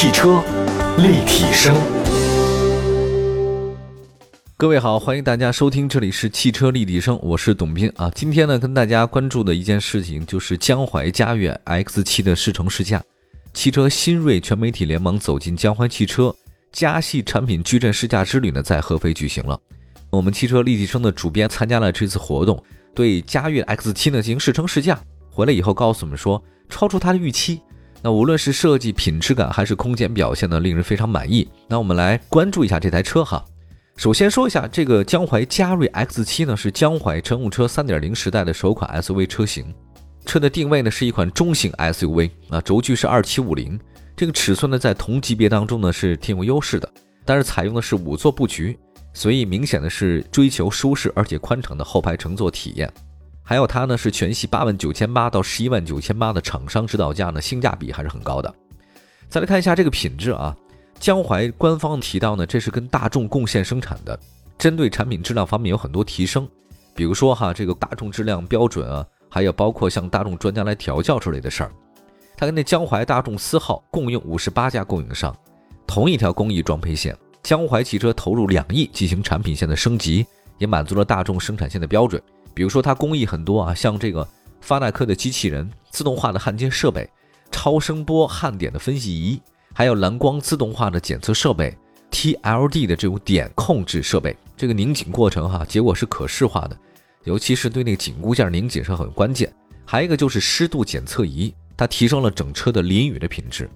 汽车立体声，各位好，欢迎大家收听，这里是汽车立体声，我是董斌啊。今天呢，跟大家关注的一件事情就是江淮嘉悦 X7 的试乘试驾。汽车新锐全媒体联盟走进江淮汽车嘉系产品矩阵试驾之旅呢，在合肥举行了。我们汽车立体声的主编参加了这次活动，对嘉悦 X7 呢进行试乘试驾，回来以后告诉我们说，超出他的预期。那无论是设计品质感还是空间表现呢，令人非常满意。那我们来关注一下这台车哈。首先说一下这个江淮嘉瑞 X7 呢，是江淮乘用车3.0时代的首款 SUV 车型。车的定位呢是一款中型 SUV，啊，轴距是2750，这个尺寸呢在同级别当中呢是挺有优势的。但是采用的是五座布局，所以明显的是追求舒适而且宽敞的后排乘坐体验。还有它呢是全系八万九千八到十一万九千八的厂商指导价呢，性价比还是很高的。再来看一下这个品质啊，江淮官方提到呢，这是跟大众共线生产的，针对产品质量方面有很多提升，比如说哈这个大众质量标准啊，还有包括向大众专家来调教之类的事儿。它跟那江淮大众思皓共用五十八家供应商，同一条工艺装配线，江淮汽车投入两亿进行产品线的升级，也满足了大众生产线的标准。比如说，它工艺很多啊，像这个发耐克的机器人、自动化的焊接设备、超声波焊点的分析仪，还有蓝光自动化的检测设备、TLD 的这种点控制设备，这个拧紧过程哈，结果是可视化的，尤其是对那个紧固件拧紧是很关键。还有一个就是湿度检测仪，它提升了整车的淋雨的品质。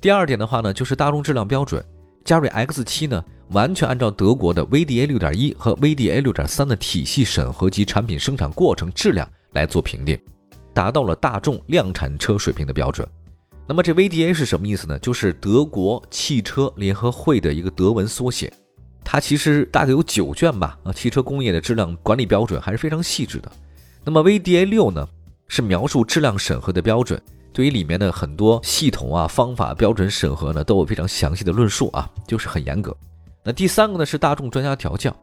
第二点的话呢，就是大众质量标准。嘉瑞 X7 呢，完全按照德国的 VDA 6.1和 VDA 6.3的体系审核及产品生产过程质量来做评定，达到了大众量产车水平的标准。那么这 VDA 是什么意思呢？就是德国汽车联合会的一个德文缩写，它其实大概有九卷吧。啊，汽车工业的质量管理标准还是非常细致的。那么 VDA 6呢，是描述质量审核的标准。对于里面的很多系统啊、方法、标准审核呢，都有非常详细的论述啊，就是很严格。那第三个呢是大众专家调教，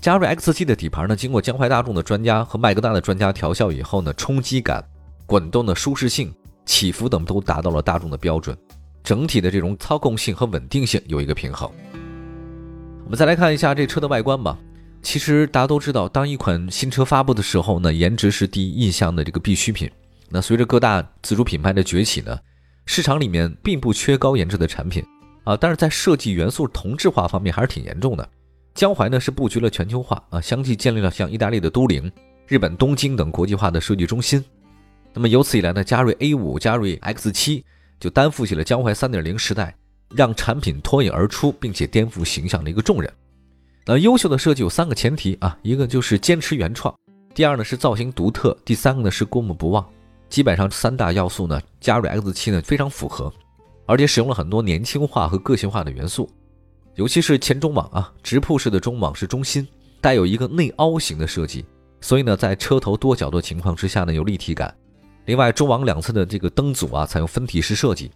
嘉瑞 X7 的底盘呢，经过江淮大众的专家和麦格纳的专家调教以后呢，冲击感、滚动的舒适性、起伏等都达到了大众的标准，整体的这种操控性和稳定性有一个平衡。我们再来看一下这车的外观吧。其实大家都知道，当一款新车发布的时候呢，颜值是第一印象的这个必需品。那随着各大自主品牌的崛起呢，市场里面并不缺高颜值的产品啊，但是在设计元素同质化方面还是挺严重的。江淮呢是布局了全球化啊，相继建立了像意大利的都灵、日本东京等国际化的设计中心。那么由此以来呢，嘉瑞 A 五、嘉瑞 X 七就担负起了江淮三点零时代让产品脱颖而出并且颠覆形象的一个重任。那优秀的设计有三个前提啊，一个就是坚持原创，第二呢是造型独特，第三个呢是过目不忘。基本上三大要素呢，嘉瑞 X7 呢非常符合，而且使用了很多年轻化和个性化的元素，尤其是前中网啊，直瀑式的中网是中心，带有一个内凹型的设计，所以呢，在车头多角度情况之下呢有立体感。另外，中网两侧的这个灯组啊，采用分体式设计，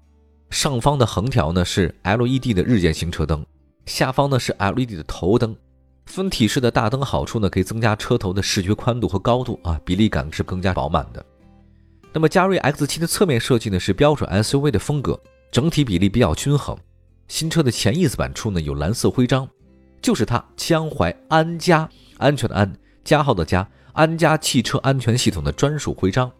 上方的横条呢是 LED 的日间行车灯，下方呢是 LED 的头灯。分体式的大灯好处呢，可以增加车头的视觉宽度和高度啊，比例感是更加饱满的。那么嘉瑞 X7 的侧面设计呢是标准 SUV 的风格，整体比例比较均衡。新车的前翼子板处呢有蓝色徽章，就是它江淮安家安全的安加号的加安家汽车安全系统的专属徽章。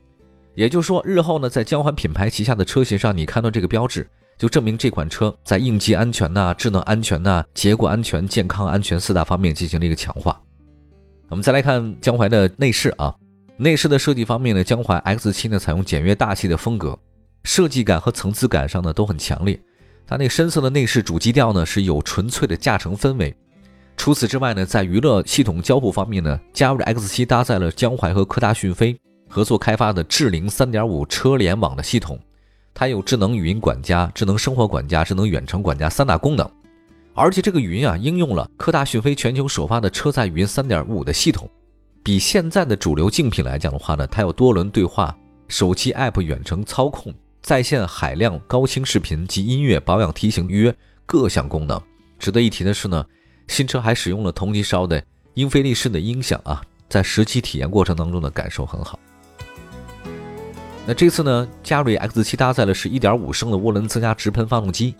也就是说，日后呢在江淮品牌旗下的车型上，你看到这个标志，就证明这款车在应急安全呐、智能安全呐、结构安全、健康安全四大方面进行了一个强化。我们再来看江淮的内饰啊。内饰的设计方面呢，江淮 X7 呢采用简约大气的风格，设计感和层次感上呢都很强烈。它那深色的内饰主基调呢是有纯粹的驾乘氛围。除此之外呢，在娱乐系统交互方面呢，嘉瑞 X7 搭载了江淮和科大讯飞合作开发的智灵3.5车联网的系统，它有智能语音管家、智能生活管家、智能远程管家三大功能。而且这个语音啊，应用了科大讯飞全球首发的车载语音3.5的系统。比现在的主流竞品来讲的话呢，它有多轮对话、手机 App 远程操控、在线海量高清视频及音乐、保养提醒、预约各项功能。值得一提的是呢，新车还使用了同级烧的英菲利仕的音响啊，在实际体验过程当中的感受很好。那这次呢，嘉瑞 X7 搭载的是一点五升的涡轮增压直喷发动机，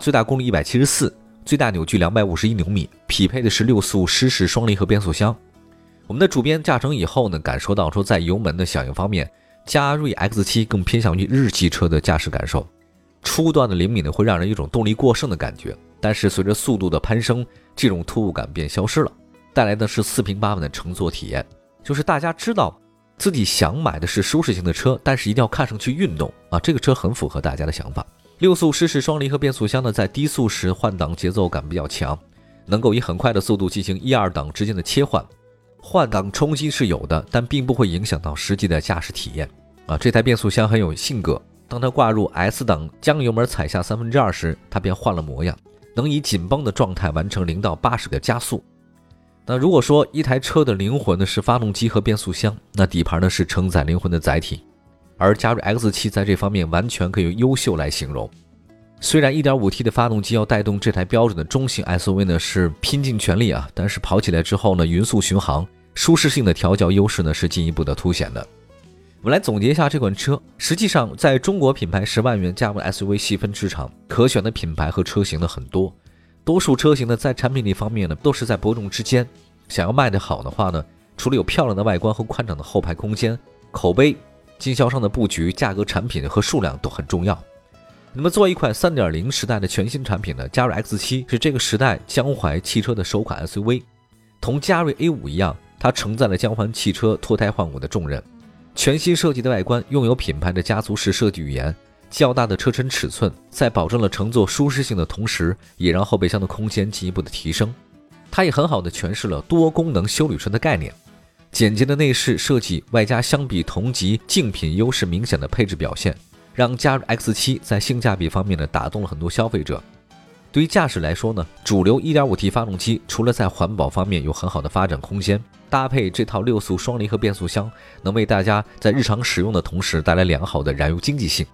最大功率一百七十四，最大扭矩两百五十一牛米，匹配的是六速湿式双离合变速箱。我们的主编驾乘以后呢，感受到说在油门的响应方面，嘉瑞 X7 更偏向于日系车的驾驶感受。初段的灵敏呢，会让人一种动力过剩的感觉，但是随着速度的攀升，这种突兀感便消失了，带来的是四平八稳的乘坐体验。就是大家知道自己想买的是舒适型的车，但是一定要看上去运动啊，这个车很符合大家的想法。六速湿式双离合变速箱呢，在低速时换挡节奏感比较强，能够以很快的速度进行一二档之间的切换。换挡冲击是有的，但并不会影响到实际的驾驶体验啊！这台变速箱很有性格，当它挂入 S 档，将油门踩下三分之二时，它便换了模样，能以紧绷的状态完成零到八十的加速。那如果说一台车的灵魂呢是发动机和变速箱，那底盘呢是承载灵魂的载体，而加入 X7 在这方面完全可以用优秀来形容。虽然 1.5T 的发动机要带动这台标准的中型 SUV 呢是拼尽全力啊，但是跑起来之后呢，匀速巡航、舒适性的调教优势呢是进一步的凸显的。我们来总结一下这款车，实际上在中国品牌十万元价位 SUV 细分市场，可选的品牌和车型呢很多，多数车型呢在产品力方面呢都是在伯仲之间。想要卖得好的话呢，除了有漂亮的外观和宽敞的后排空间，口碑、经销商的布局、价格、产品和数量都很重要。那么，作为一款3.0时代的全新产品呢，嘉瑞 X7 是这个时代江淮汽车的首款 SUV。同嘉瑞 A5 一样，它承载了江淮汽车脱胎换骨的重任。全新设计的外观，拥有品牌的家族式设计语言，较大的车身尺寸，在保证了乘坐舒适性的同时，也让后备箱的空间进一步的提升。它也很好的诠释了多功能休旅车的概念。简洁的内饰设计，外加相比同级竞品优势明显的配置表现。让加入 X7 在性价比方面呢打动了很多消费者。对于驾驶来说呢，主流 1.5T 发动机除了在环保方面有很好的发展空间，搭配这套六速双离合变速箱，能为大家在日常使用的同时带来良好的燃油经济性。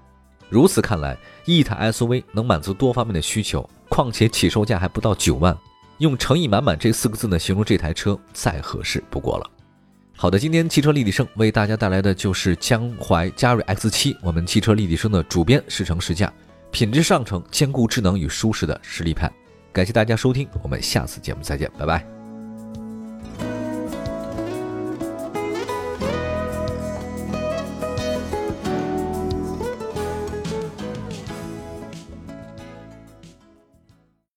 如此看来，一台 SUV 能满足多方面的需求，况且起售价还不到九万，用诚意满满这四个字呢形容这台车再合适不过了。好的，今天汽车立体声为大家带来的就是江淮嘉瑞 X 七我们汽车立体声的主编试乘试驾，品质上乘，兼顾智能与舒适的实力派。感谢大家收听，我们下次节目再见，拜拜。